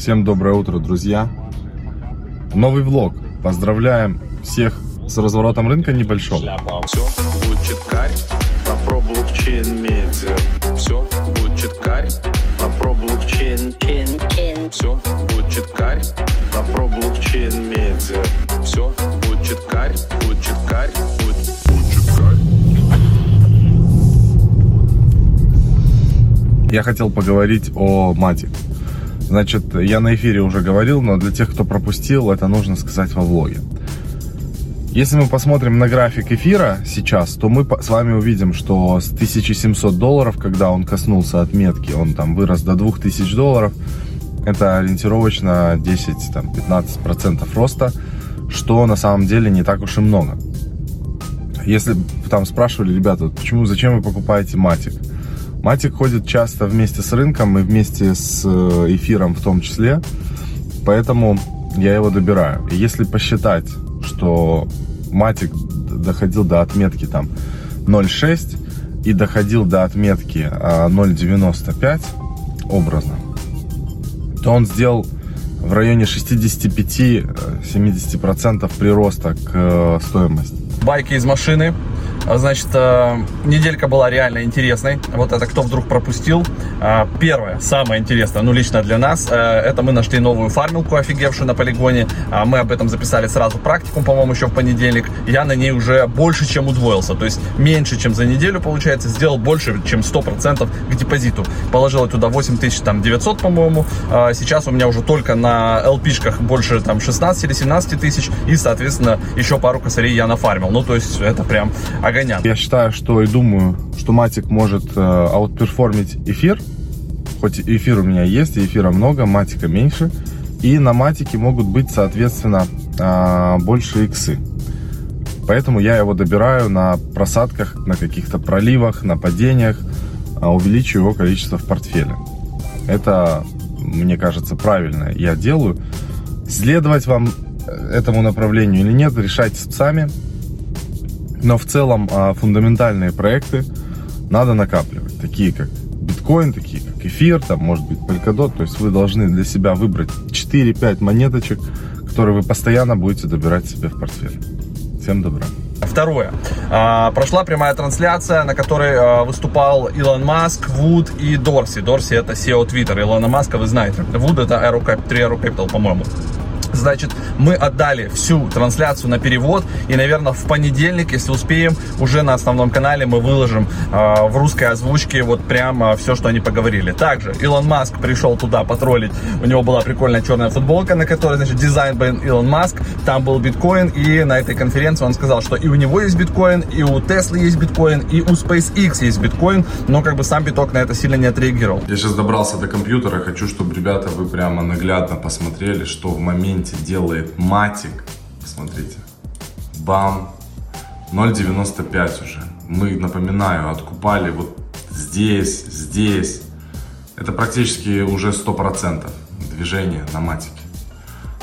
Всем доброе утро, друзья. Новый влог. Поздравляем всех с разворотом рынка небольшого. Все будет читкарь, про блокчейн медиа. Все будет читкарь, про блокчейн. Все будет читкарь, про блокчейн медиа. Все будет читкарь, будет читкарь, будет. Я хотел поговорить о мате. Значит, я на эфире уже говорил, но для тех, кто пропустил, это нужно сказать во влоге. Если мы посмотрим на график эфира сейчас, то мы с вами увидим, что с 1700 долларов, когда он коснулся отметки, он там вырос до 2000 долларов. Это ориентировочно 10-15% роста, что на самом деле не так уж и много. Если там спрашивали, ребята, почему, зачем вы покупаете матик? Матик ходит часто вместе с рынком и вместе с э, эфиром в том числе, поэтому я его добираю. И если посчитать, что Матик доходил до отметки там 0,6 и доходил до отметки 0,95 а, образно, то он сделал в районе 65-70% прироста к э, стоимости. Байки из машины значит, э, неделька была реально интересной. Вот это кто вдруг пропустил. А, первое, самое интересное, ну лично для нас, это мы нашли новую фармилку, офигевшую на полигоне. А, мы об этом записали сразу практикум, по-моему, еще в понедельник. Я на ней уже больше, чем удвоился. То есть меньше, чем за неделю, получается, сделал больше, чем 100% к депозиту. Положил туда 8900, по-моему. Сейчас у меня уже только на LP-шках больше там 16 или 17 тысяч. И, соответственно, еще пару косарей я нафармил. Ну, то есть это прям огонят. Я считаю, что и думаю, что Матик может э, outperform ить эфир. Хоть эфир у меня есть, и эфира много, Матика меньше. И на Матике могут быть, соответственно, э, больше иксы. Поэтому я его добираю на просадках, на каких-то проливах, на падениях, э, увеличиваю его количество в портфеле. Это, мне кажется, правильно я делаю. Следовать вам э, этому направлению или нет, решайте сами. Но в целом а, фундаментальные проекты надо накапливать, такие как биткоин, такие как эфир, там может быть Polkadot. То есть вы должны для себя выбрать 4-5 монеточек, которые вы постоянно будете добирать себе в портфель. Всем добра. Второе. А, прошла прямая трансляция, на которой а, выступал Илон Маск, Вуд и Дорси. Дорси это SEO Twitter. Илона Маска вы знаете. Вуд это Aero Cap, 3 Aero Capital, по-моему. Значит, мы отдали всю трансляцию на перевод. И, наверное, в понедельник, если успеем, уже на основном канале мы выложим э, в русской озвучке вот прямо все, что они поговорили. Также Илон Маск пришел туда потроллить. У него была прикольная черная футболка, на которой, значит, дизайн был Илон Маск. Там был биткоин. И на этой конференции он сказал, что и у него есть биткоин, и у Теслы есть биткоин, и у SpaceX есть биткоин. Но как бы сам биток на это сильно не отреагировал. Я сейчас добрался до компьютера. Хочу, чтобы, ребята, вы прямо наглядно посмотрели, что в моменте моменте делает матик. Смотрите. Бам. 0.95 уже. Мы, напоминаю, откупали вот здесь, здесь. Это практически уже 100% движения на матике.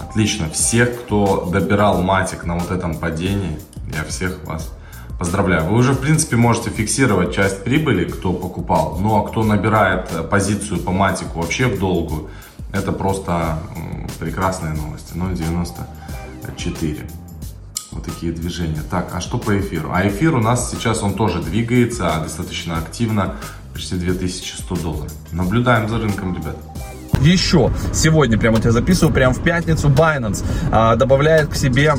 Отлично. Всех, кто добирал матик на вот этом падении, я всех вас поздравляю. Вы уже, в принципе, можете фиксировать часть прибыли, кто покупал. Ну, а кто набирает позицию по матику вообще в долгу, это просто прекрасные новости. 0,94. Вот такие движения. Так, а что по эфиру? А эфир у нас сейчас, он тоже двигается достаточно активно. Почти 2100 долларов. Наблюдаем за рынком, ребят. Еще сегодня, прямо вот я записываю, прямо в пятницу Binance а, добавляет к себе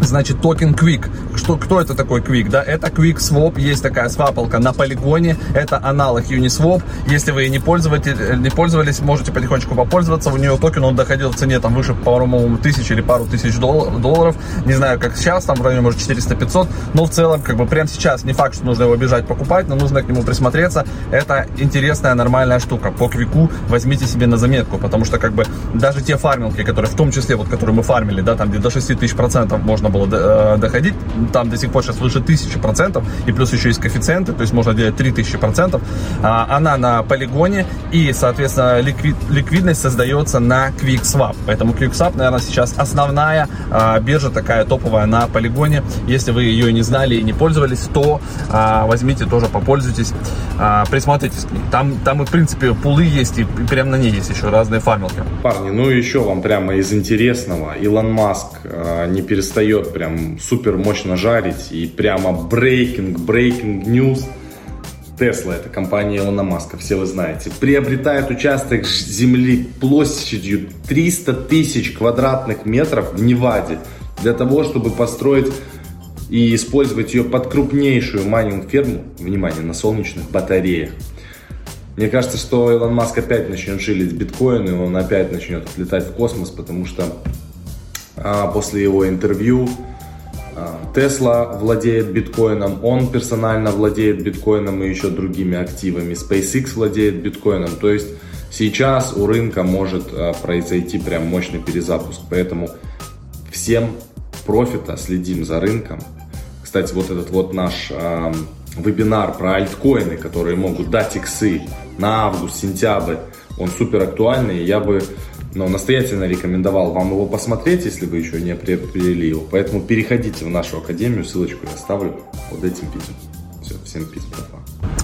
Значит, токен Quick. Что, кто это такой Quick? Да, это Quick Swap. Есть такая свапалка на полигоне. Это аналог Uniswap. Если вы не, пользователь, не пользовались, можете потихонечку попользоваться. У нее токен, он доходил в цене там выше, по-моему, тысяч или пару тысяч долларов. Не знаю, как сейчас, там в районе, может, 400-500. Но в целом, как бы прямо сейчас не факт, что нужно его бежать покупать, но нужно к нему присмотреться. Это интересная, нормальная штука. По Квику возьмите себе на заметку, потому что, как бы, даже те фармилки, которые, в том числе, вот, которые мы фармили, да, там где до 6 тысяч процентов можно было э, доходить, там до сих пор сейчас выше 1000%, и плюс еще есть коэффициенты, то есть можно делать 3000%. А, она на полигоне, и, соответственно, ликвид, ликвидность создается на QuickSwap. Поэтому QuickSwap, наверное, сейчас основная а, биржа такая топовая на полигоне. Если вы ее не знали и не пользовались, то а, возьмите тоже попользуйтесь, а, присмотритесь к ней. Там, там и, в принципе, пулы есть, и, прямо на ней есть еще разные фармилки. Парни, ну еще вам прямо из интересного. Илон Маск не перестает прям супер мощно жарить и прямо брейкинг, брейкинг news. Тесла, это компания Илона Маска, все вы знаете, приобретает участок земли площадью 300 тысяч квадратных метров в Неваде для того, чтобы построить и использовать ее под крупнейшую майнинг-ферму, внимание, на солнечных батареях. Мне кажется, что Илон Маск опять начнет жилить биткоин, и он опять начнет отлетать в космос, потому что а, после его интервью Тесла владеет биткоином, он персонально владеет биткоином и еще другими активами, SpaceX владеет биткоином, то есть сейчас у рынка может а, произойти прям мощный перезапуск, поэтому всем профита следим за рынком. Кстати, вот этот вот наш э, вебинар про альткоины, которые могут дать иксы на август, сентябрь, он супер актуальный. Я бы ну, настоятельно рекомендовал вам его посмотреть, если вы еще не приобрели его. Поэтому переходите в нашу академию, ссылочку я оставлю под этим видео. Все, всем пиз.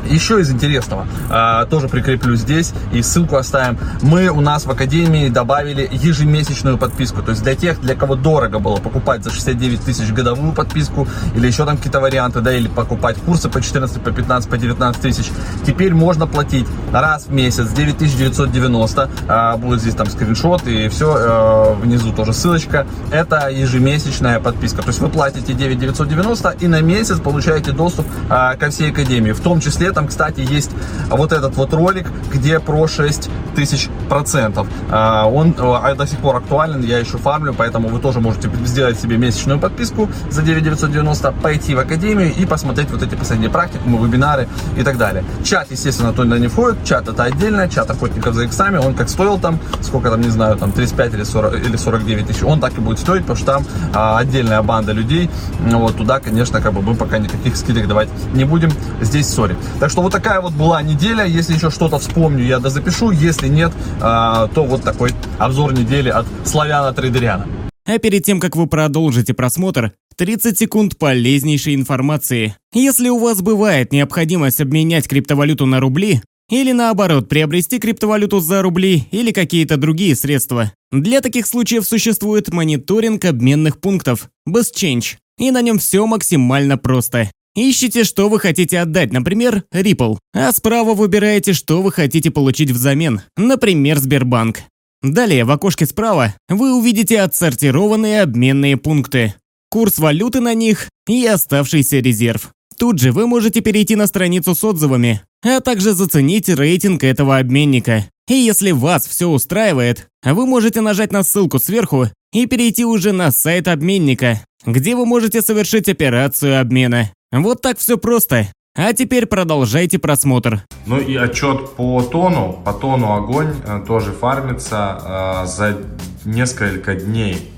Еще из интересного, а, тоже прикреплю здесь и ссылку оставим. Мы у нас в Академии добавили ежемесячную подписку. То есть для тех, для кого дорого было покупать за 69 тысяч годовую подписку или еще там какие-то варианты, да, или покупать курсы по 14, по 15, по 19 тысяч, теперь можно платить раз в месяц 9990. А, будет здесь там скриншот и все, а, внизу тоже ссылочка. Это ежемесячная подписка. То есть вы платите 9990 и на месяц получаете доступ а, ко всей Академии. В том числе там, кстати, есть вот этот вот ролик, где про 6 тысяч процентов. А, он а, до сих пор актуален, я еще фармлю, поэтому вы тоже можете сделать себе месячную подписку за 9990, пойти в академию и посмотреть вот эти последние практикумы, вебинары и так далее. Чат, естественно, туда не входит, чат это отдельно, чат охотников за иксами, он как стоил там, сколько там, не знаю, там 35 или, 40, или 49 тысяч, он так и будет стоить, потому что там а, отдельная банда людей, вот туда, конечно, как бы мы пока никаких скидок давать не будем, здесь сори. Так что вот такая вот была неделя. Если еще что-то вспомню, я дозапишу. Если нет, а, то вот такой обзор недели от Славяна Трейдеряна. А перед тем, как вы продолжите просмотр, 30 секунд полезнейшей информации. Если у вас бывает необходимость обменять криптовалюту на рубли, или наоборот, приобрести криптовалюту за рубли или какие-то другие средства. Для таких случаев существует мониторинг обменных пунктов, BestChange, и на нем все максимально просто. Ищите, что вы хотите отдать, например, Ripple, а справа выбираете, что вы хотите получить взамен, например, Сбербанк. Далее в окошке справа вы увидите отсортированные обменные пункты, курс валюты на них и оставшийся резерв. Тут же вы можете перейти на страницу с отзывами, а также заценить рейтинг этого обменника. И если вас все устраивает, вы можете нажать на ссылку сверху и перейти уже на сайт обменника, где вы можете совершить операцию обмена. Вот так все просто. А теперь продолжайте просмотр. Ну и отчет по тону. По тону огонь э, тоже фармится. Э, за несколько дней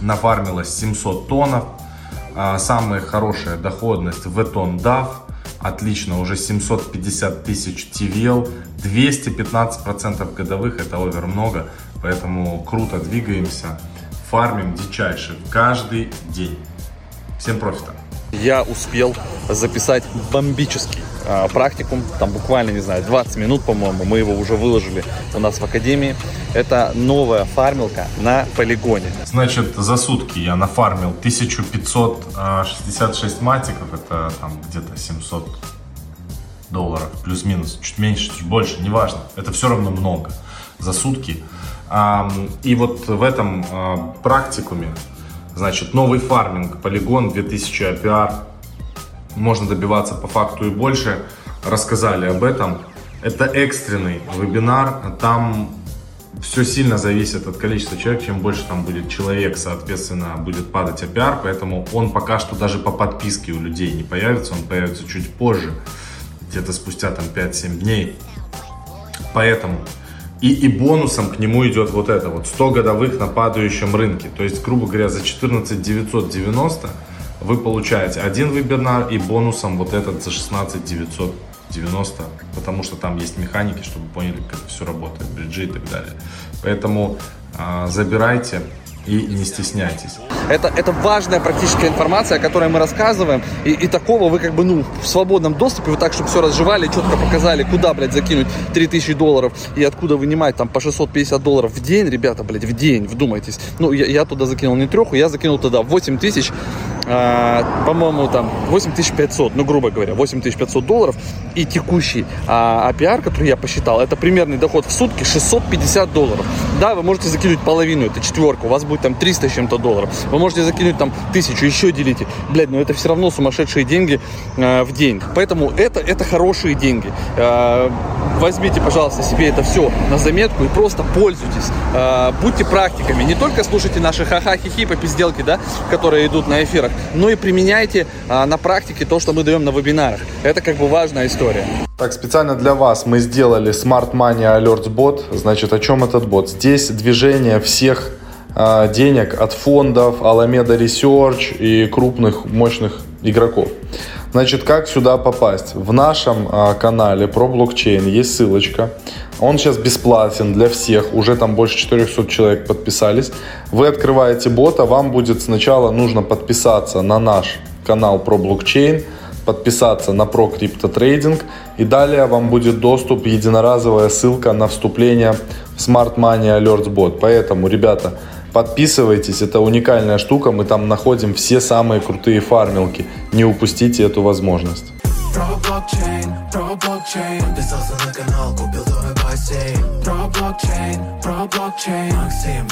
нафармилось 700 тоннов. Э, самая хорошая доходность в тон DAF. Отлично, уже 750 тысяч TVL. 215% годовых, это овер много. Поэтому круто двигаемся. Фармим дичайше каждый день. Всем профита! Я успел записать бомбический а, практикум. Там буквально, не знаю, 20 минут, по-моему. Мы его уже выложили у нас в академии. Это новая фармилка на полигоне. Значит, за сутки я нафармил 1566 матиков. Это там где-то 700 долларов. Плюс-минус. Чуть меньше, чуть больше. Неважно. Это все равно много за сутки. И вот в этом а, практикуме Значит, новый фарминг, полигон 2000 APR. Можно добиваться по факту и больше. Рассказали об этом. Это экстренный вебинар. Там все сильно зависит от количества человек. Чем больше там будет человек, соответственно, будет падать APR. Поэтому он пока что даже по подписке у людей не появится. Он появится чуть позже. Где-то спустя там 5-7 дней. Поэтому и, и бонусом к нему идет вот это вот 100 годовых на падающем рынке. То есть, грубо говоря, за 14 990 вы получаете один вебинар и бонусом вот этот за 16 990, потому что там есть механики, чтобы поняли, как это все работает, бриджи и так далее. Поэтому а, забирайте и не стесняйтесь. Это, это важная практическая информация, о которой мы рассказываем. И, и такого вы как бы, ну, в свободном доступе, вы так, чтобы все разжевали, четко показали, куда, блядь, закинуть 3000 долларов и откуда вынимать там по 650 долларов в день, ребята, блядь, в день, вдумайтесь. Ну, я, я туда закинул не треху, я закинул туда 8 тысяч, э, по-моему, там 8500, ну, грубо говоря, 8500 долларов. И текущий а, APR, который я посчитал, это примерный доход в сутки 650 долларов. Да, вы можете закинуть половину, это четверка, у вас будет там 300 с чем-то долларов. Вы можете закинуть там тысячу, еще делите. Блядь, ну это все равно сумасшедшие деньги э, в день. Поэтому это, это хорошие деньги. Э, возьмите, пожалуйста, себе это все на заметку и просто пользуйтесь. Э, будьте практиками. Не только слушайте наши ха-ха-хи-хи по пизделке, да, которые идут на эфирах, но и применяйте э, на практике то, что мы даем на вебинарах. Это как бы важная история. Так, специально для вас мы сделали Smart Money Alerts бот. Значит, о чем этот бот? Здесь движение всех э, денег от фондов, Alameda Research и крупных мощных игроков. Значит, как сюда попасть? В нашем э, канале про блокчейн есть ссылочка. Он сейчас бесплатен для всех. Уже там больше 400 человек подписались. Вы открываете бота. Вам будет сначала нужно подписаться на наш канал про блокчейн подписаться на про криптотрейдинг и далее вам будет доступ единоразовая ссылка на вступление в Smart Money Alerts Bot. Поэтому, ребята, подписывайтесь, это уникальная штука, мы там находим все самые крутые фармилки. Не упустите эту возможность. Про блокчейн, про блокчейн, подписался на канал, купил новый бассейн. Про блокчейн, про блокчейн, Максим,